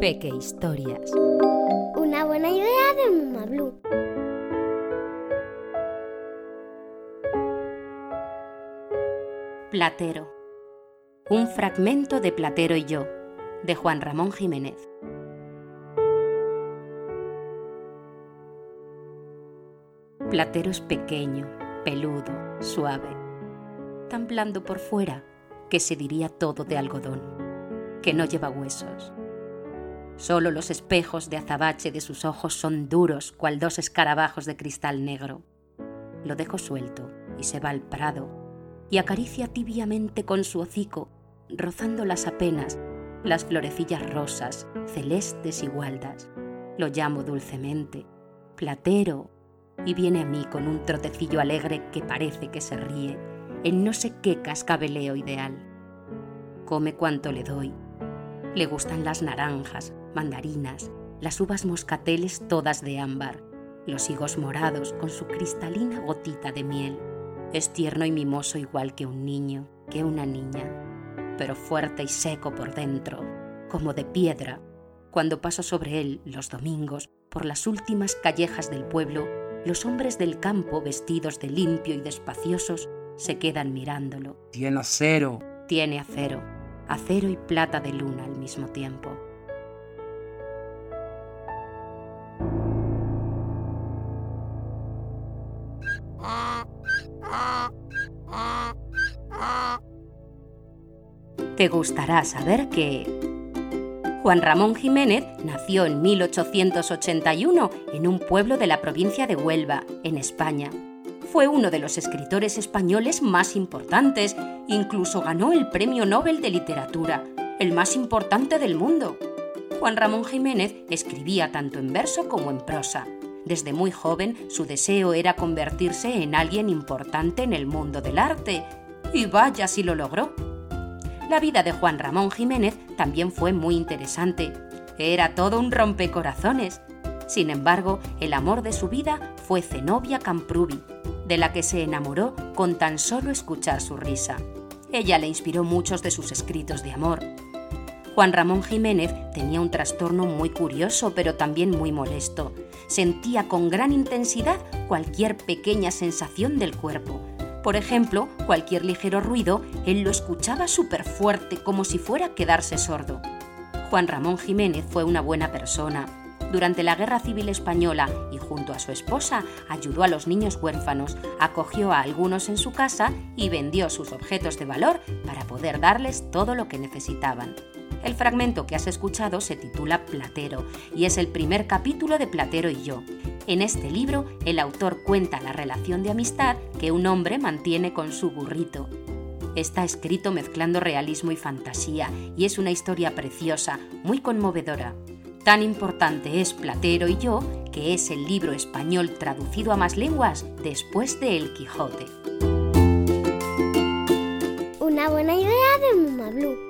Peque Historias. Una buena idea de Muma Blue. Platero. Un fragmento de Platero y yo, de Juan Ramón Jiménez. Platero es pequeño, peludo, suave, tan blando por fuera que se diría todo de algodón, que no lleva huesos. Solo los espejos de azabache de sus ojos son duros, cual dos escarabajos de cristal negro. Lo dejo suelto y se va al prado y acaricia tibiamente con su hocico, rozándolas apenas, las florecillas rosas, celestes y gualdas. Lo llamo dulcemente, platero, y viene a mí con un trotecillo alegre que parece que se ríe en no sé qué cascabeleo ideal. Come cuanto le doy. Le gustan las naranjas, mandarinas, las uvas moscateles todas de ámbar, los higos morados con su cristalina gotita de miel. Es tierno y mimoso igual que un niño, que una niña, pero fuerte y seco por dentro, como de piedra. Cuando paso sobre él los domingos por las últimas callejas del pueblo, los hombres del campo vestidos de limpio y despaciosos se quedan mirándolo. Tiene acero. Tiene acero, acero y plata de luna al mismo tiempo. Te gustará saber que Juan Ramón Jiménez nació en 1881 en un pueblo de la provincia de Huelva, en España. Fue uno de los escritores españoles más importantes, incluso ganó el Premio Nobel de Literatura, el más importante del mundo. Juan Ramón Jiménez escribía tanto en verso como en prosa. Desde muy joven su deseo era convertirse en alguien importante en el mundo del arte. Y vaya si lo logró. La vida de Juan Ramón Jiménez también fue muy interesante. Era todo un rompecorazones. Sin embargo, el amor de su vida fue Zenobia Camprubi, de la que se enamoró con tan solo escuchar su risa. Ella le inspiró muchos de sus escritos de amor. Juan Ramón Jiménez tenía un trastorno muy curioso, pero también muy molesto. Sentía con gran intensidad cualquier pequeña sensación del cuerpo, por ejemplo, cualquier ligero ruido, él lo escuchaba súper fuerte, como si fuera quedarse sordo. Juan Ramón Jiménez fue una buena persona. Durante la Guerra Civil Española y junto a su esposa ayudó a los niños huérfanos, acogió a algunos en su casa y vendió sus objetos de valor para poder darles todo lo que necesitaban. El fragmento que has escuchado se titula Platero y es el primer capítulo de Platero y yo. En este libro, el autor cuenta la relación de amistad que un hombre mantiene con su burrito. Está escrito mezclando realismo y fantasía y es una historia preciosa, muy conmovedora. Tan importante es Platero y yo que es el libro español traducido a más lenguas después de El Quijote. Una buena idea de Muma Blue.